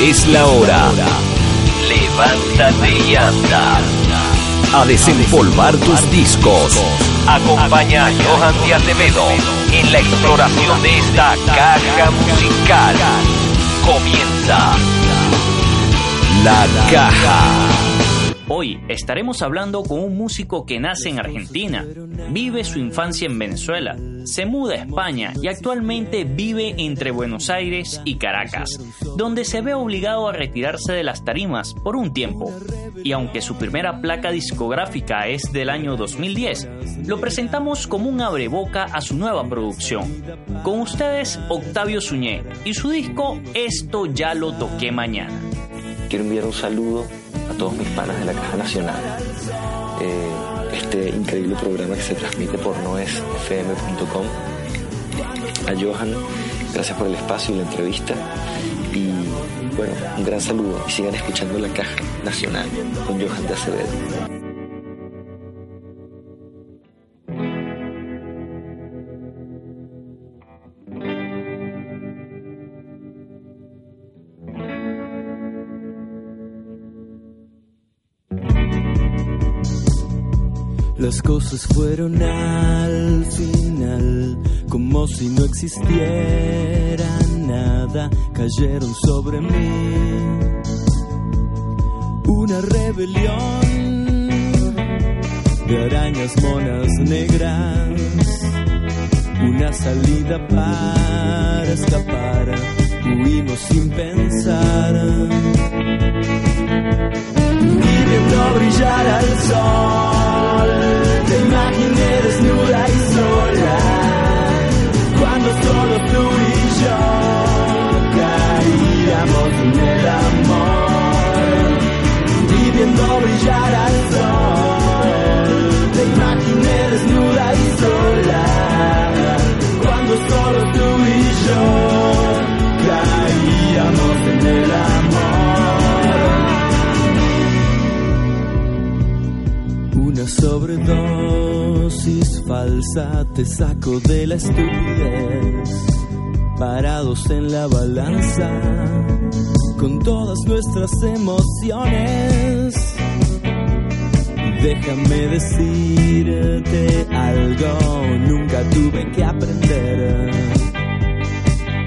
Es la hora. Levántate y anda. A desempolvar tus discos. Acompaña a Johan Díaz Acevedo en la exploración de esta caja musical. Comienza La Caja. Hoy estaremos hablando con un músico que nace en Argentina, vive su infancia en Venezuela, se muda a España y actualmente vive entre Buenos Aires y Caracas, donde se ve obligado a retirarse de las tarimas por un tiempo. Y aunque su primera placa discográfica es del año 2010, lo presentamos como un abreboca a su nueva producción. Con ustedes, Octavio Suñé y su disco Esto ya lo toqué mañana. Quiero enviar un saludo a todos mis panas de la Caja Nacional. Eh, este increíble programa que se transmite por noesfm.com. A Johan, gracias por el espacio y la entrevista. Y bueno, un gran saludo y sigan escuchando la Caja Nacional con Johan de Acevedo. Las cosas fueron al final como si no existiera nada, cayeron sobre mí. Una rebelión de arañas monas negras, una salida para escapar, huimos sin pensar y viendo brillar al sol. Te imaginé desnuda y sola, cuando solo tú y yo caíamos en el amor. Y viendo brillar al sol, te imaginé desnuda y sola, cuando solo tú Una sobredosis falsa te saco de la estupidez. Parados en la balanza con todas nuestras emociones. Déjame decirte algo, nunca tuve que aprender.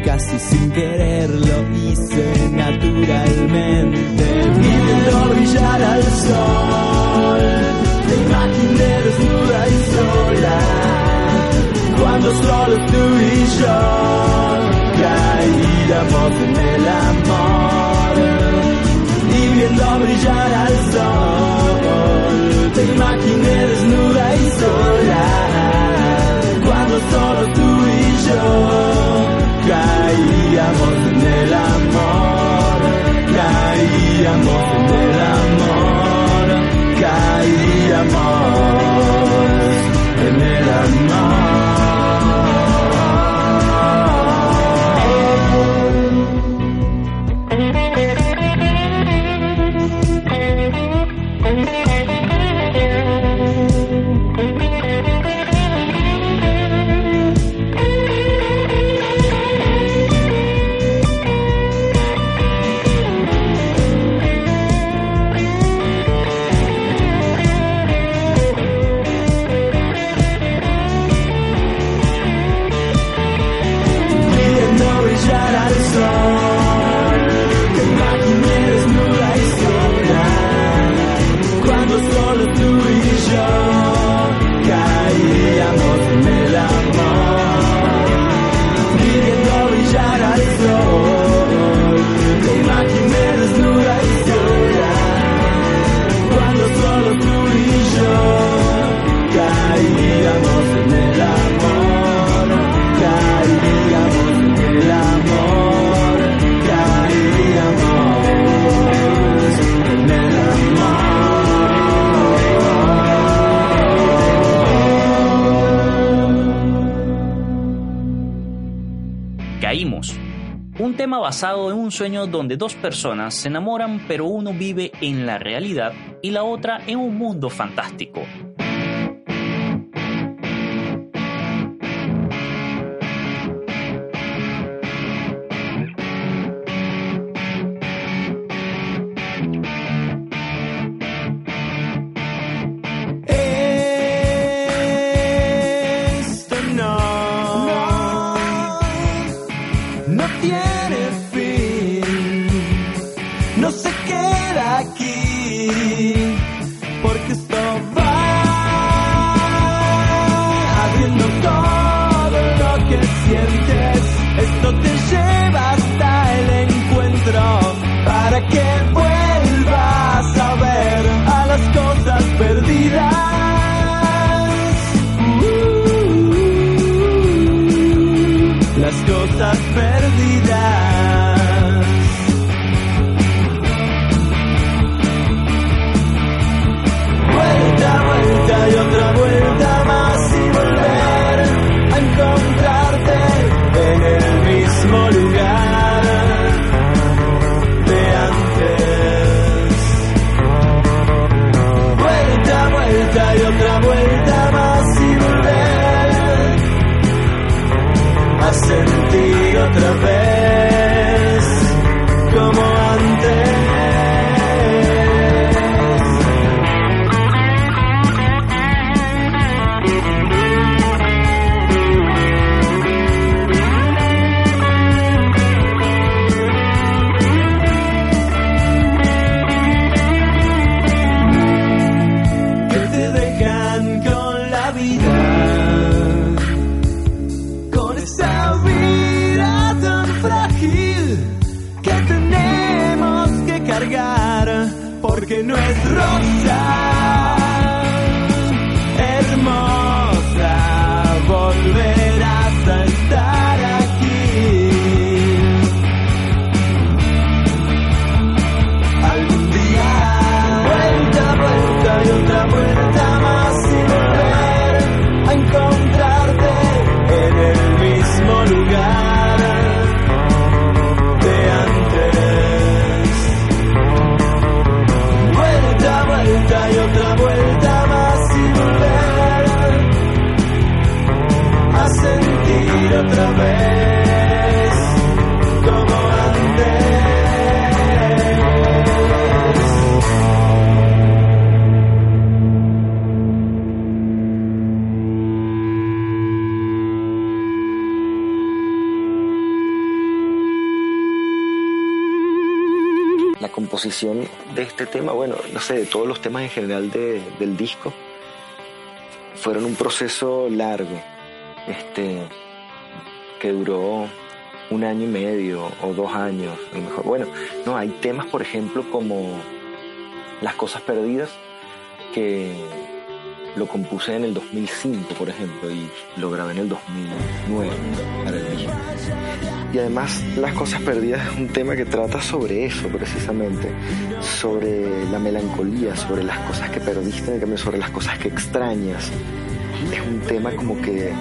Casi sin querer lo hice naturalmente. Viendo brillar al sol, te imaginé desnuda y sola. Cuando solo tú y yo caíamos en el amor. Y viendo brillar al sol, te imaginé desnuda y sola. Cuando solo tú y yo caíamos en el amor, caíamos basado en un sueño donde dos personas se enamoran pero uno vive en la realidad y la otra en un mundo fantástico. General de- del disco, fueron un proceso largo, este, que duró un año y medio o dos años, a lo mejor. Bueno, no, hay temas, por ejemplo, como Las Cosas Perdidas, que lo compuse en el 2005, por ejemplo, y lo grabé en el 2009 para el disco. Y además, Las Cosas Perdidas es un tema que trata sobre eso, precisamente, sobre la melancolía, sobre las cosas que perdiste, sobre las cosas que extrañas. Es un tema como que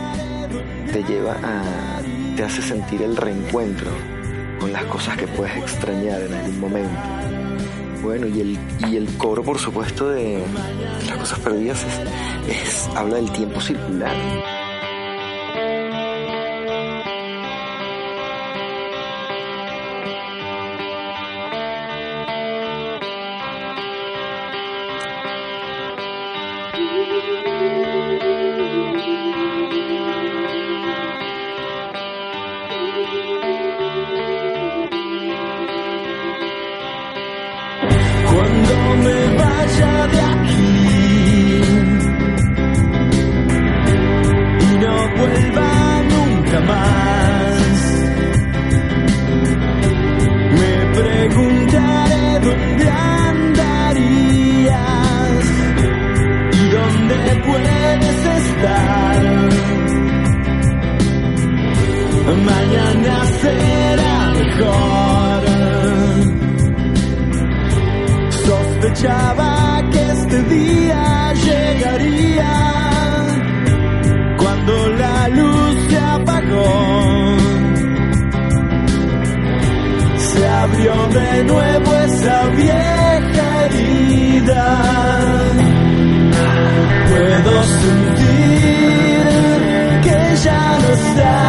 te lleva a, te hace sentir el reencuentro con las cosas que puedes extrañar en algún momento. Bueno, y el, y el coro, por supuesto, de Las Cosas Perdidas es- habla del tiempo circular. de nuevo esa vieja herida. Puedo sentir que ya no está.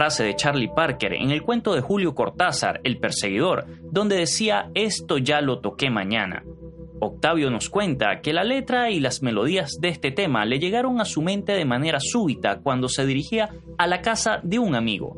frase de Charlie Parker en el cuento de Julio Cortázar, El perseguidor, donde decía esto ya lo toqué mañana. Octavio nos cuenta que la letra y las melodías de este tema le llegaron a su mente de manera súbita cuando se dirigía a la casa de un amigo.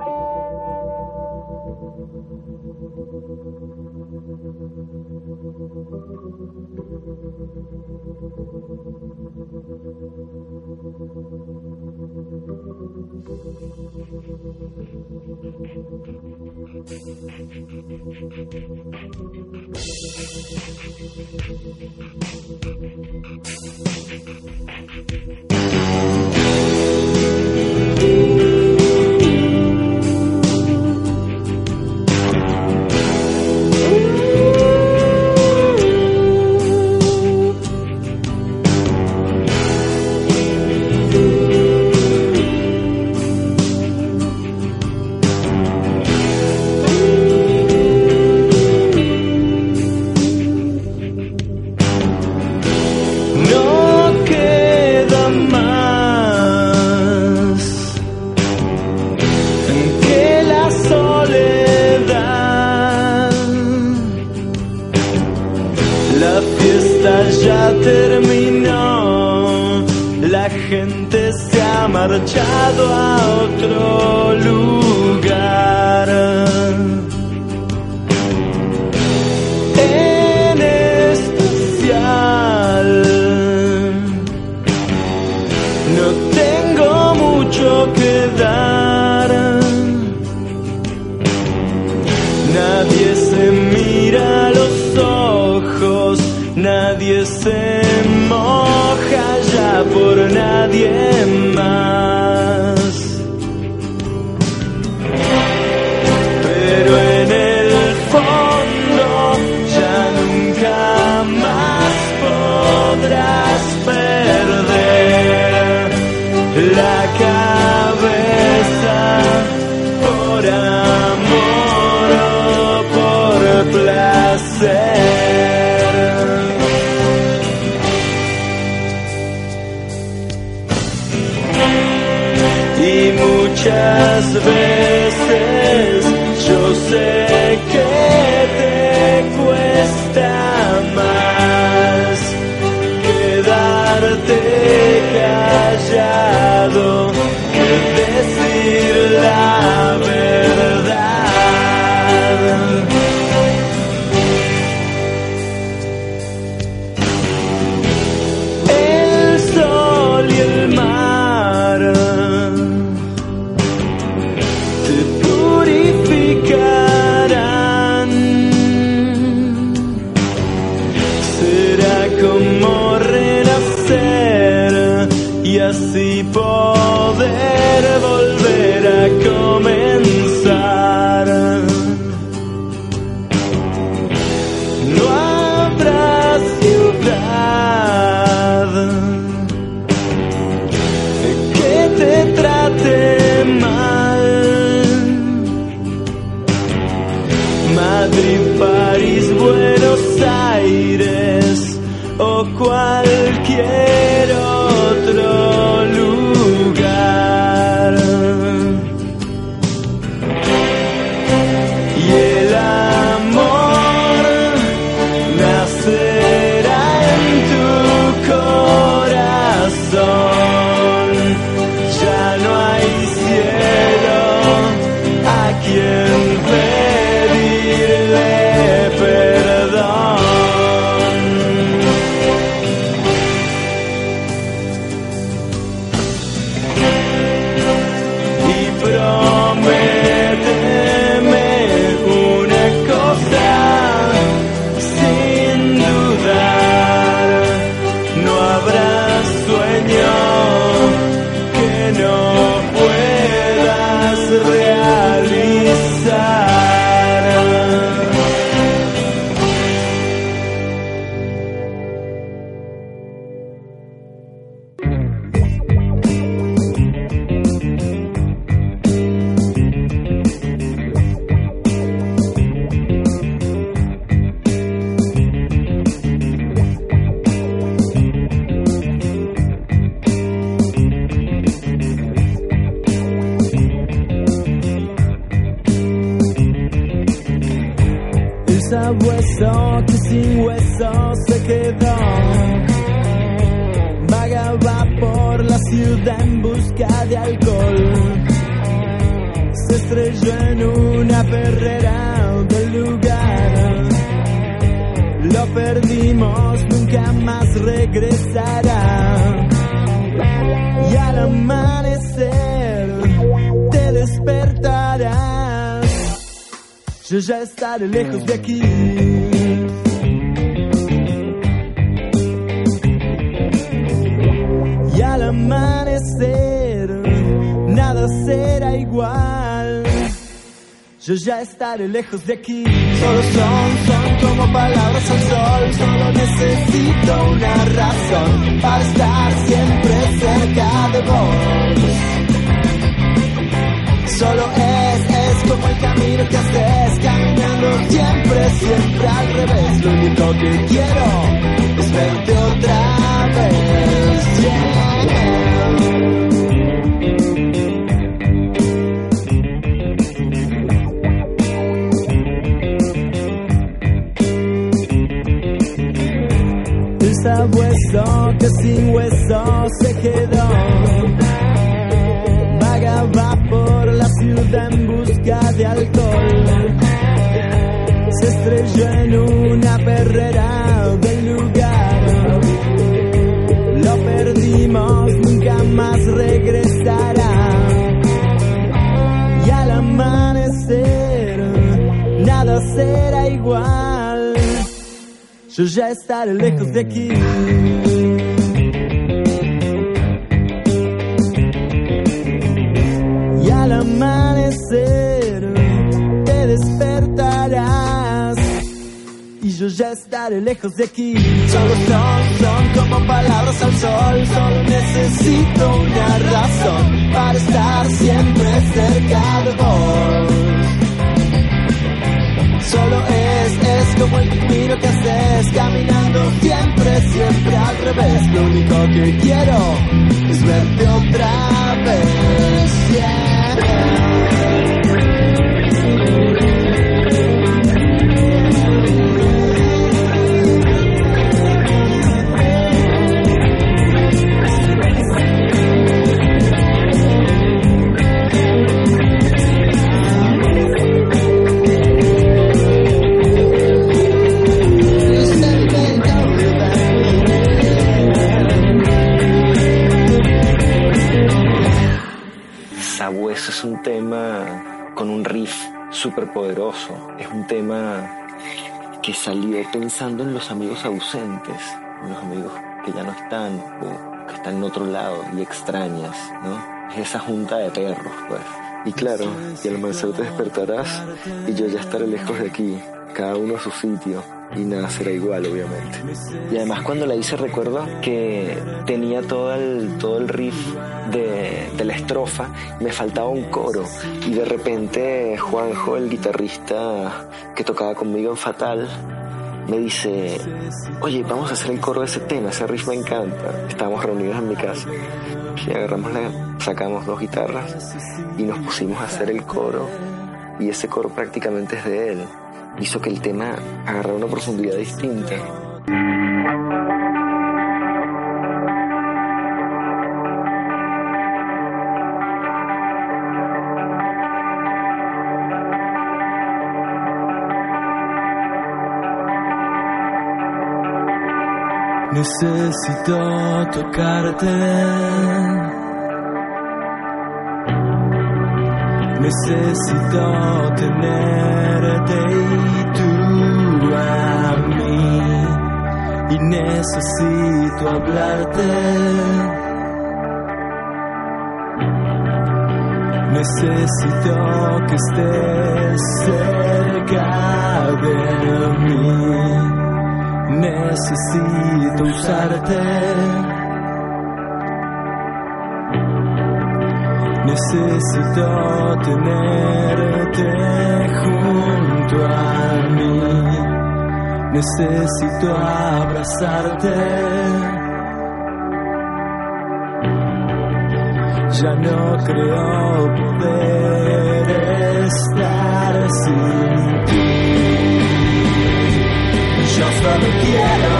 Muchas veces. Yo sé que Yo ya estaré lejos de aquí. Solo son, son como palabras al sol. Solo necesito una razón para estar siempre cerca de vos. Solo es, es como el camino que haces Caminando siempre, siempre al revés Lo único que quiero es verte otra vez yeah. Sabueso que sin hueso se quedó vagaba por la ciudad en busca de alcohol. Se estrelló en una perrera del lugar. Lo perdimos, nunca más regresará. Y al amanecer, nada será igual. Yo ya estaré lejos de aquí. y al amanecer te despertarás y yo ya estaré lejos de aquí. Solo son, son como palabras al sol, solo necesito una razón para estar siempre cerca de vos. Solo es como el camino que haces, caminando siempre, siempre al revés. Lo único que quiero es verte otra súper poderoso. Es un tema que salió pensando en los amigos ausentes, en los amigos que ya no están o que están en otro lado y extrañas, ¿no? Es esa junta de perros, pues. Y claro, y al amanecer te despertarás y yo ya estaré lejos de aquí, cada uno a su sitio, y nada será igual, obviamente. Y además cuando la hice recuerdo que tenía todo el, todo el riff de, de la estrofa, me faltaba un coro, y de repente Juanjo, el guitarrista que tocaba conmigo en Fatal, me dice, oye, vamos a hacer el coro de ese tema, ese riff me encanta. Estábamos reunidos en mi casa. Agarramos sacamos dos guitarras y nos pusimos a hacer el coro. Y ese coro prácticamente es de él. Hizo que el tema agarrara una profundidad distinta. Necesito tocarte. Necesito tenerte y tú a mí. Y necesito hablarte. Necesito que estés cerca de mí necesito usarte. Necesito tenerte junto a mí. Necesito abrazarte. Ya no creo poder estar sin ti. Yo solo quiero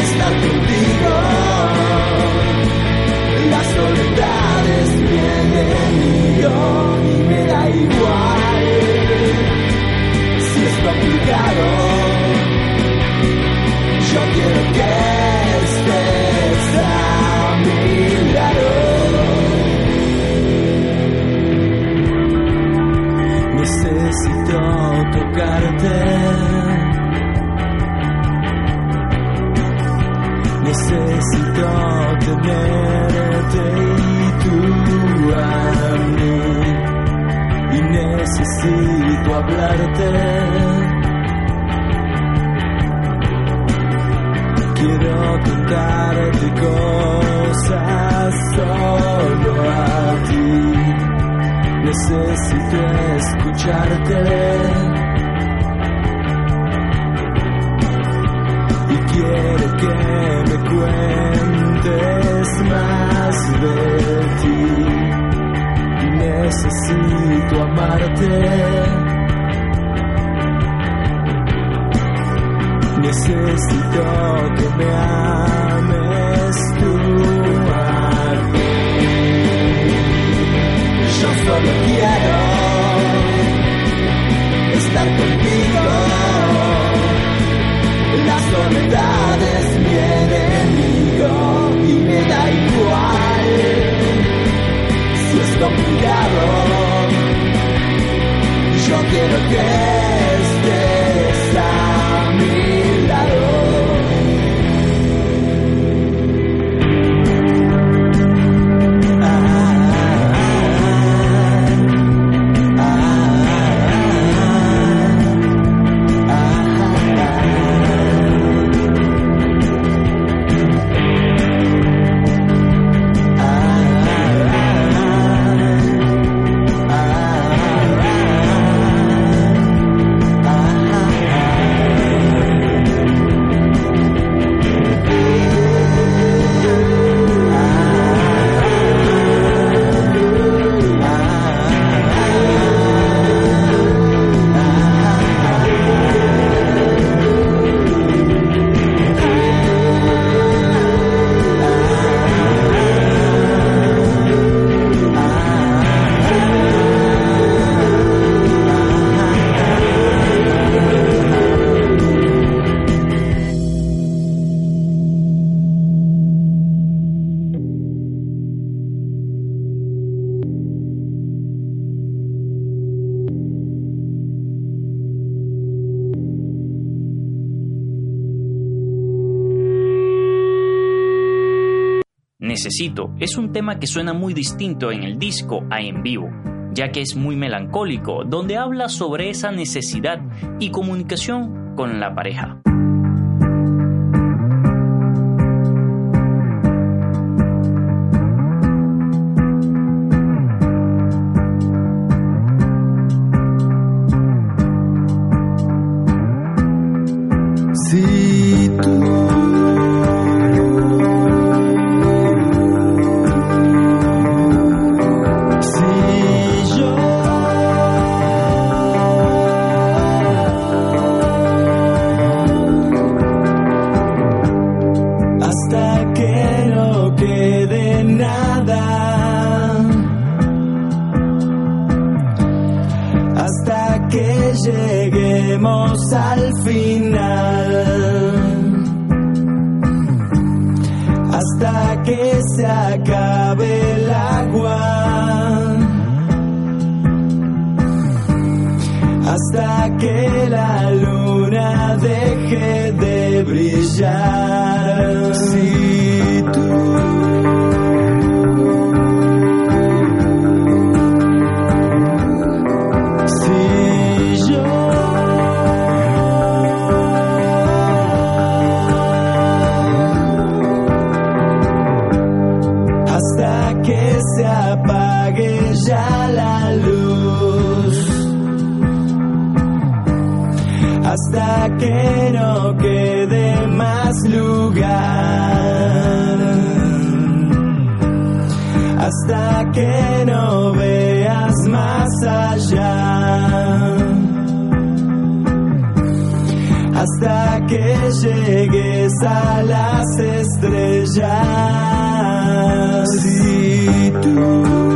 estar contigo. Soledad es mi y me da igual si es complicado. Yo quiero que estés a mi lado. Necesito tocarte. Necesito tenerte y tú a mí. Y necesito hablarte. Quiero contarte cosas solo a ti. Necesito escucharte. Quiero que me cuentes más de ti. Necesito amarte. Necesito que me ames tú a mí. Yo solo quiero estar contigo. La soledad es mi enemigo y me da igual si es complicado. Yo quiero que es un tema que suena muy distinto en el disco a en vivo, ya que es muy melancólico, donde habla sobre esa necesidad y comunicación con la pareja. hasta que se acabe el agua. Hasta que la luna deje de brillar. Si tú que no quede más lugar. Hasta que no veas más allá. Hasta que llegues a las estrellas. Si tú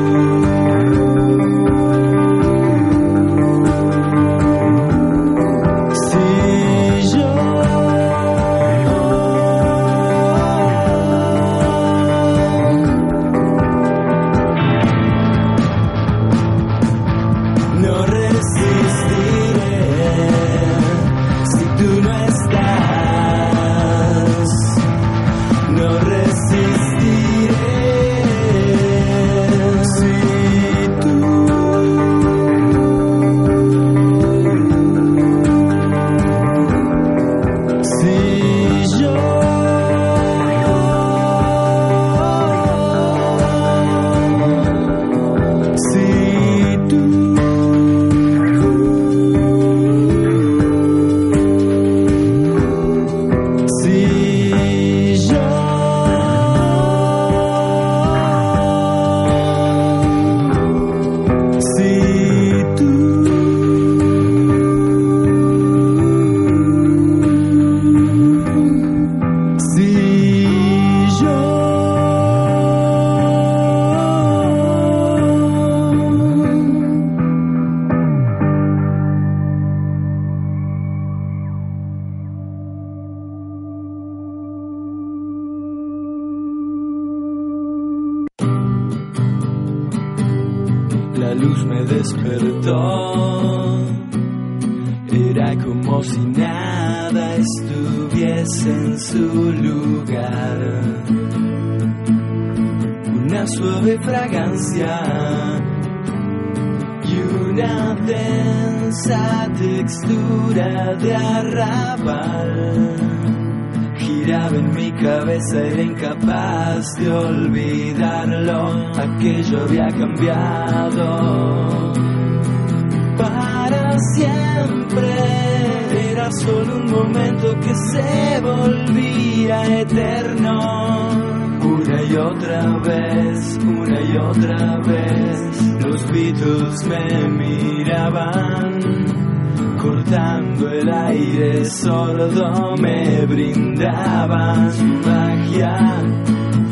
cortando el aire sordo me brindaban su magia,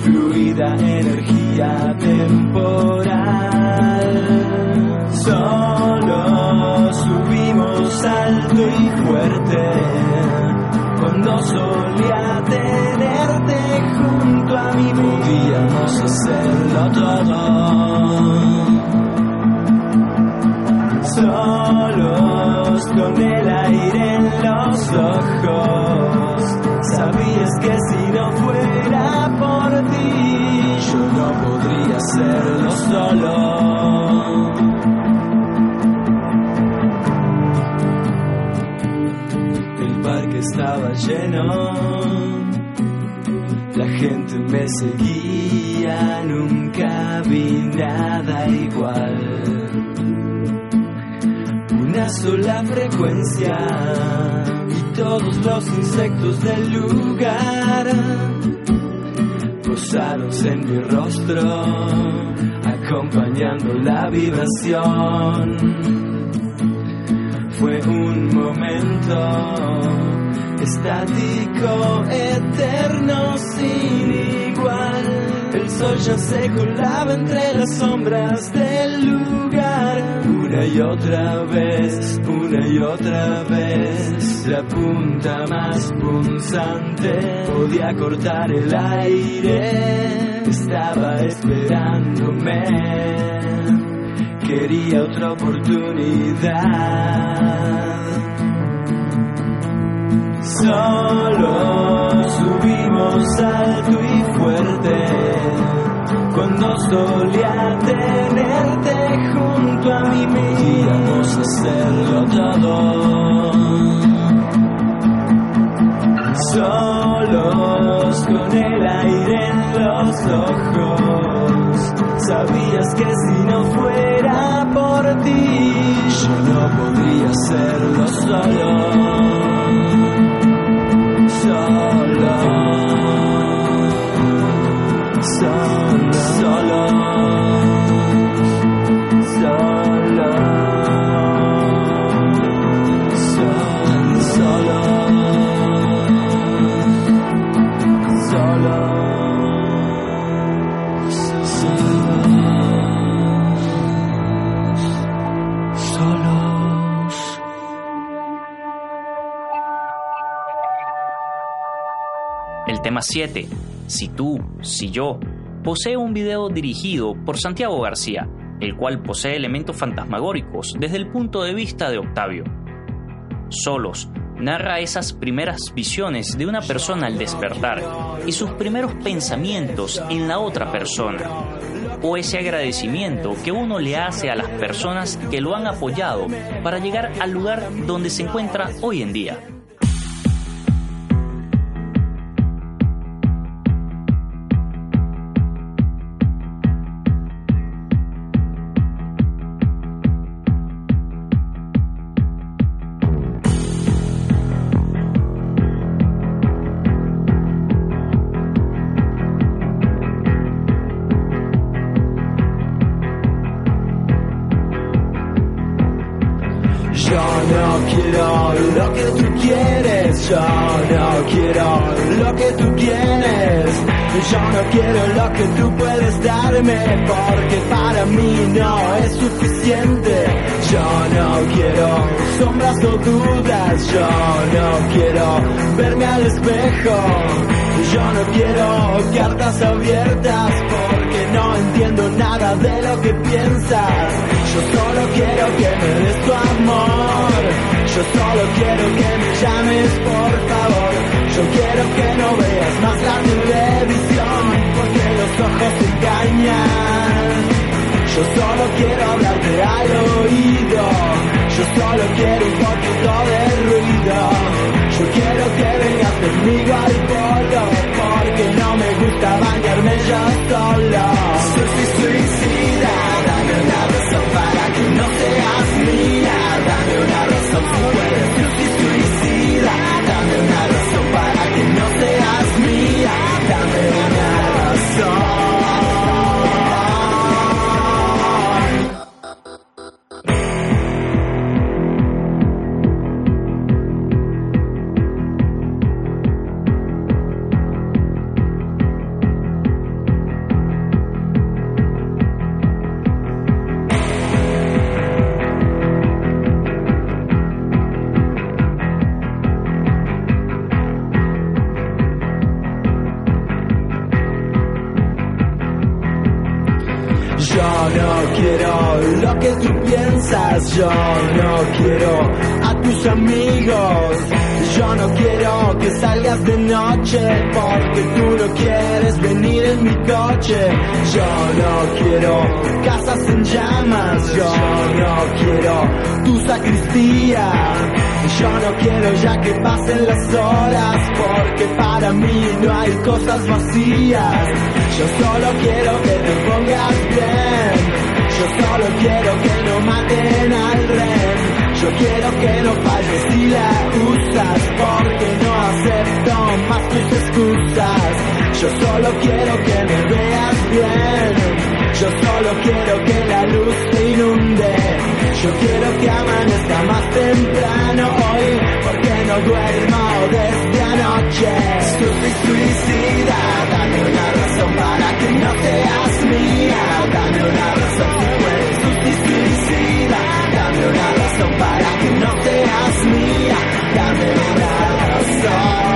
fluida energía temporal. Solo subimos alto y fuerte cuando solía tenerte junto a mí podíamos hacerlo todo solos con el aire en los ojos. Sabías que si no fuera por ti, yo no podría serlo solo. El parque estaba lleno. La gente me seguía, nunca vi nada igual una sola frecuencia y todos los insectos del lugar posados en mi rostro, acompañando la vibración. Fue un momento estático, eterno, sin igual. El sol ya se colaba entre las sombras del lugar. Una y otra vez, una y otra vez. La punta más punzante podía cortar el aire. Estaba esperándome. Quería otra oportunidad. Solo subimos alto y fuerte cuando solía tenerte junto a mí. Podíamos hacerlo todo. Solos con el aire en los ojos. Sabías que si no fuera por ti, yo no podría hacerlo solo, solo, solo, 7, Si tú, si yo, posee un video dirigido por Santiago García, el cual posee elementos fantasmagóricos desde el punto de vista de Octavio. Solos narra esas primeras visiones de una persona al despertar y sus primeros pensamientos en la otra persona, o ese agradecimiento que uno le hace a las personas que lo han apoyado para llegar al lugar donde se encuentra hoy en día. Tú quieres, yo no quiero lo que tú tienes, yo no quiero lo que tú puedes darme, porque para mí no es suficiente. Yo no quiero sombras o dudas, yo no quiero verme al espejo, yo no quiero cartas abiertas, no entiendo nada de lo que piensas. Yo solo quiero que me des tu amor. Yo solo quiero que me llames, por favor. Yo quiero que no veas más la televisión, porque los ojos engañan. Yo solo quiero hablarte al oído. Solo quiero un poquito de ruido. Yo quiero que vengas conmigo al polo, porque no me gusta bañarme yo solo. Soy suicida, dame una razón para que no seas mía. Dame una razón si puedes, soy suicida. Dame una razón para que no seas mía. Dame una razón. Yo no quiero a tus amigos. Yo no quiero que salgas de noche porque tú no quieres venir en mi coche. Yo no quiero casas en llamas, yo no quiero tu sacristía. Yo no quiero ya que pasen las horas porque para mí no hay cosas vacías. Yo solo quiero que te pongas bien. Yo solo quiero que no maten al rey. Yo quiero que no falles si la usas porque no acepto más tus excusas. Yo solo quiero que me veas bien. Yo solo quiero que la luz te inunde. Yo quiero que amanezca más temprano hoy porque no duermo desde anoche. Soy suicida, dame una razón para que no seas mía. Dame una razón si suicida. Dame una razón para que no seas mía. Dame una razón.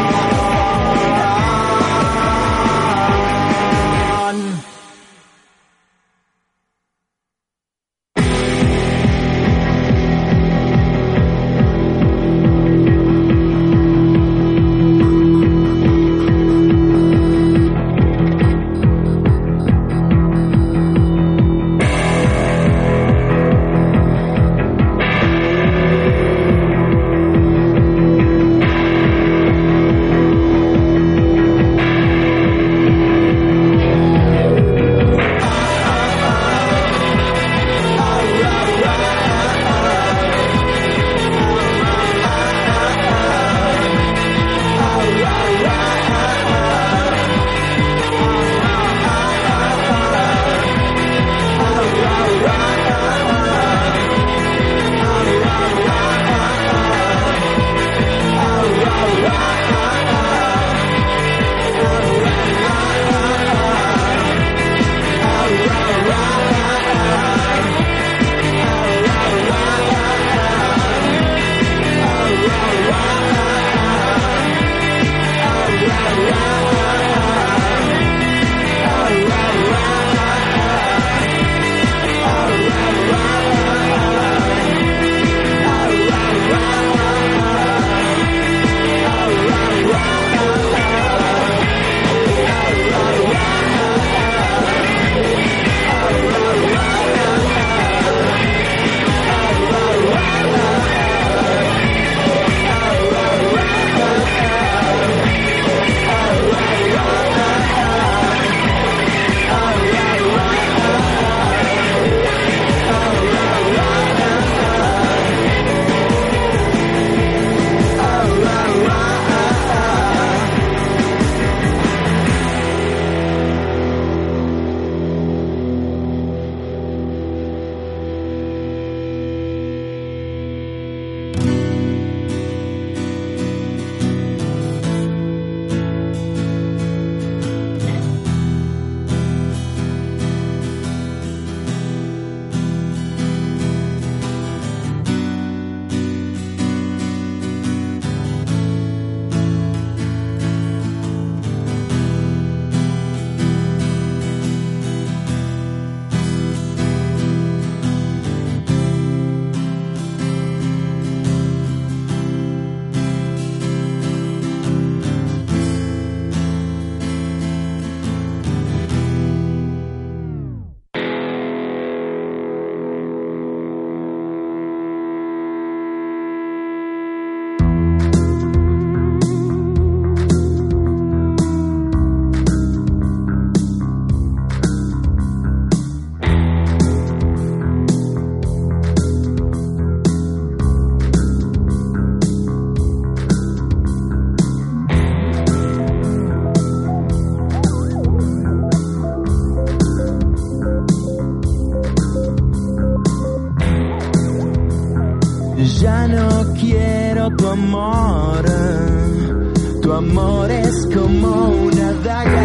Como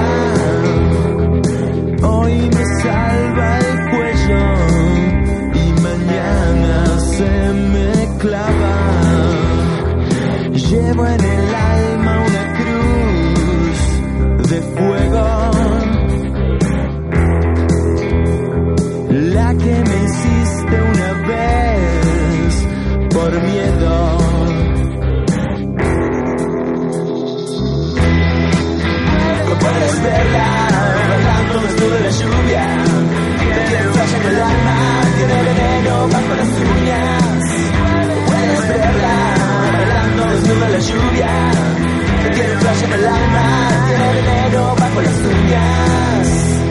en la lluvia. Tiene flash en el alma, tiene veneno bajo las uñas.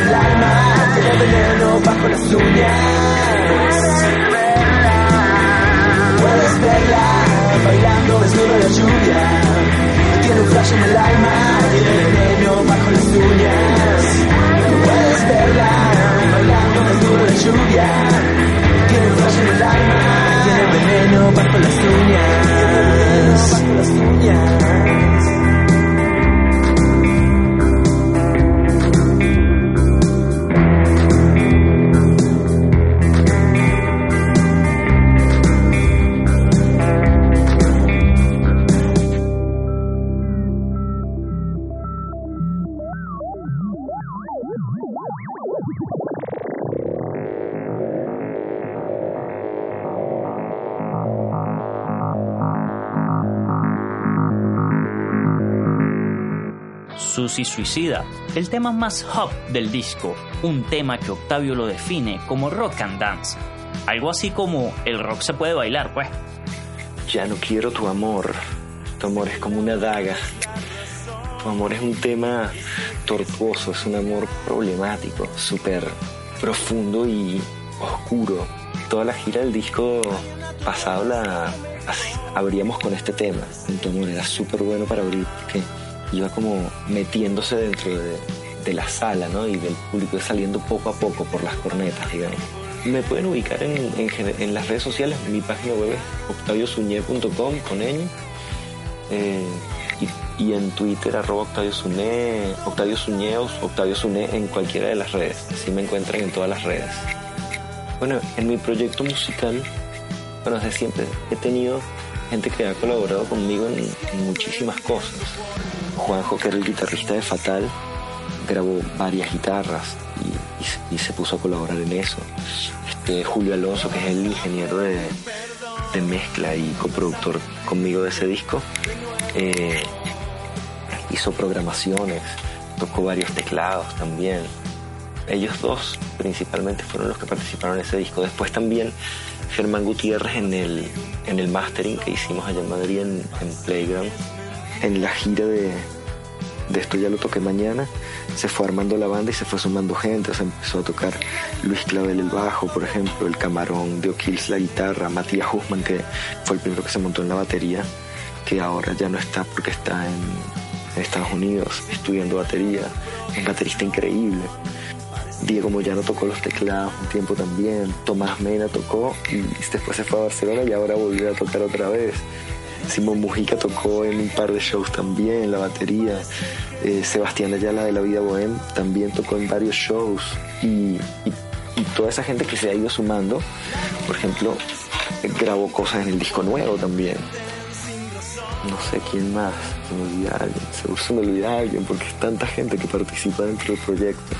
El alma, tiene veneno bajo las uñas. Puedes verla bailando desnuda en la lluvia. Tiene un flash en el alma, tiene veneno bajo las uñas. Puedes verla bailando desnuda en la lluvia. Tiene un flash en el alma, tiene veneno bajo las uñas. Bajo las uñas. Suicida, el tema más hop del disco, un tema que Octavio lo define como rock and dance. Algo así como el rock se puede bailar, pues. Ya no quiero tu amor. Tu amor es como una daga. Tu amor es un tema tortuoso, es un amor problemático, súper profundo y oscuro. Toda la gira del disco pasado la abríamos con este tema. Tu amor era súper bueno para abrir iba como metiéndose dentro de, la sala ¿no? y del público, saliendo poco a poco por las cornetas, digamos. Me pueden ubicar en, en, las redes sociales, mi página web es octaviosuñé.com con ñ. Eh, y, en Twitter arroba Octavio Suné, Octavio Suñeos, Octavio Suné en cualquiera de las redes. Así me encuentran en todas las redes. Bueno, en mi proyecto musical, bueno, desde siempre he tenido gente que ha colaborado conmigo en muchísimas cosas. Juanjo, que era el guitarrista de Fatal, grabó varias guitarras y, se puso a colaborar en eso. Este, Julio Alonso, que es el ingeniero de, mezcla y coproductor conmigo de ese disco, eh, hizo programaciones, tocó varios teclados también. Ellos dos principalmente fueron los que participaron en ese disco. Después también Germán Gutiérrez en el, en el mastering que hicimos allá en Madrid en Playground. En la gira de, de esto ya lo toqué mañana, se fue armando la banda y se fue sumando gente, o sea, empezó a tocar Luis Clavel el bajo, por ejemplo, el camarón de O'Kills la guitarra, Matías Hussman, que fue el primero que se montó en la batería, que ahora ya no está porque está en, Estados Unidos estudiando batería, un baterista increíble. Diego Moyano tocó los teclados un tiempo también, Tomás Mena tocó y después se fue a Barcelona y ahora volvió a tocar otra vez. Simón Mujica tocó en un par de shows también, la batería. Eh, Sebastián Ayala de La Vida Bohem también tocó en varios shows. Y, y, y, toda esa gente que se ha ido sumando, por ejemplo, grabó cosas en el disco nuevo también. No sé quién más, se me olvida alguien, seguro se me olvida alguien porque es tanta gente que participa dentro del proyecto.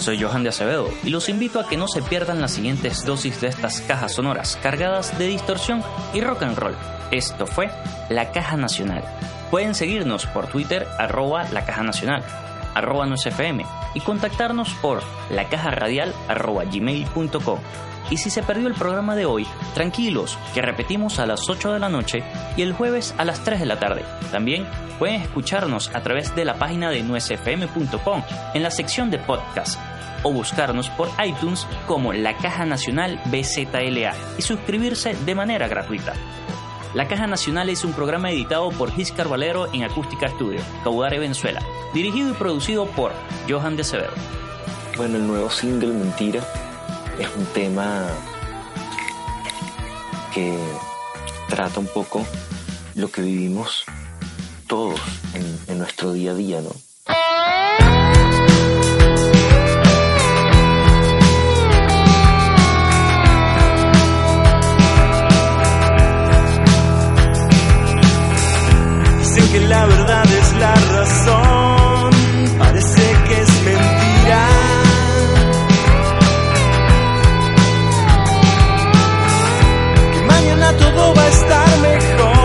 Soy Johan de Acevedo y los invito a que no se pierdan las siguientes dosis de estas cajas sonoras cargadas de distorsión y rock and roll. Esto fue La Caja Nacional. Pueden seguirnos por Twitter arroba la caja nacional, arroba y contactarnos por lacajaradial arroba gmail.com. Y si se perdió el programa de hoy, tranquilos, que repetimos a las 8 de la noche y el jueves a las 3 de la tarde. También pueden escucharnos a través de la página de nuesfm.com en la sección de podcast o buscarnos por iTunes como La Caja Nacional BZLA y suscribirse de manera gratuita. La Caja Nacional es un programa editado por Giscar Valero en Acústica Studio, Caudare, Venezuela, dirigido y producido por Johan de Severo. Bueno, el nuevo single Mentira es un tema que trata un poco lo que vivimos todos en, en nuestro día a día, ¿no? Dicen que la verdad es la razón, parece que es mentira. Que mañana todo va a estar mejor,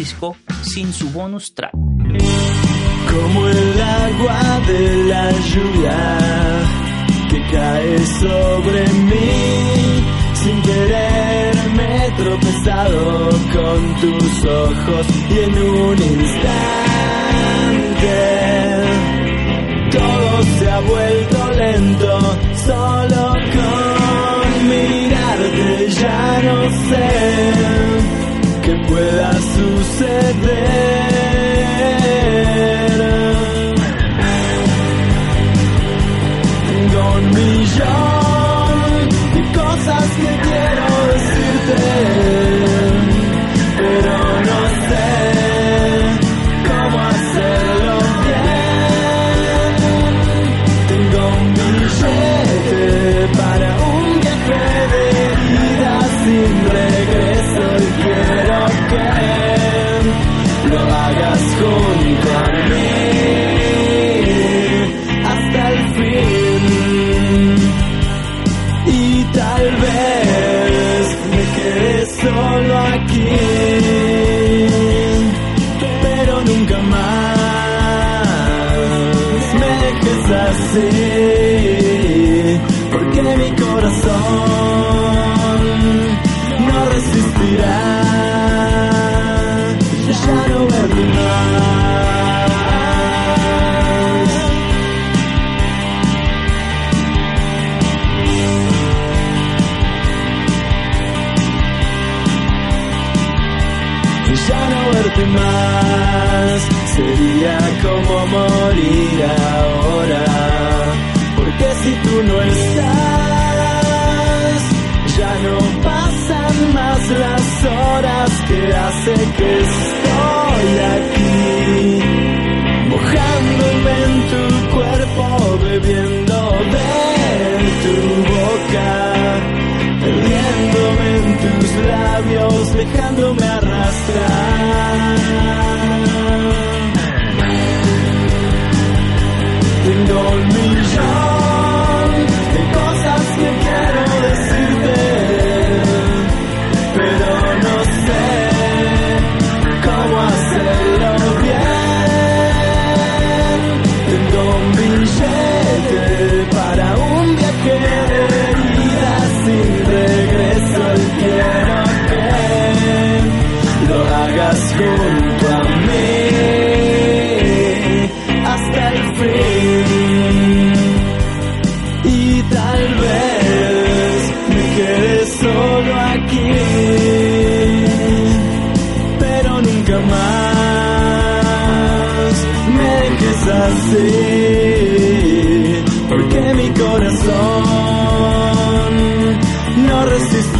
disco sin su bonus track. Como el agua de la lluvia que cae sobre mí sin querer me tropezado con tus ojos y en un instante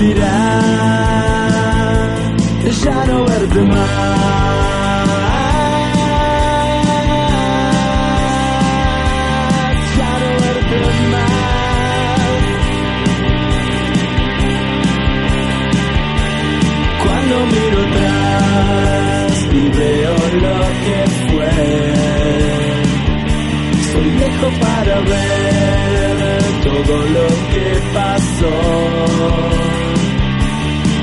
existirá, ya no verte más. Cuando miro atrás y veo lo que fue, soy viejo para ver todo lo que pasó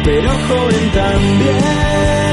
pero joven también.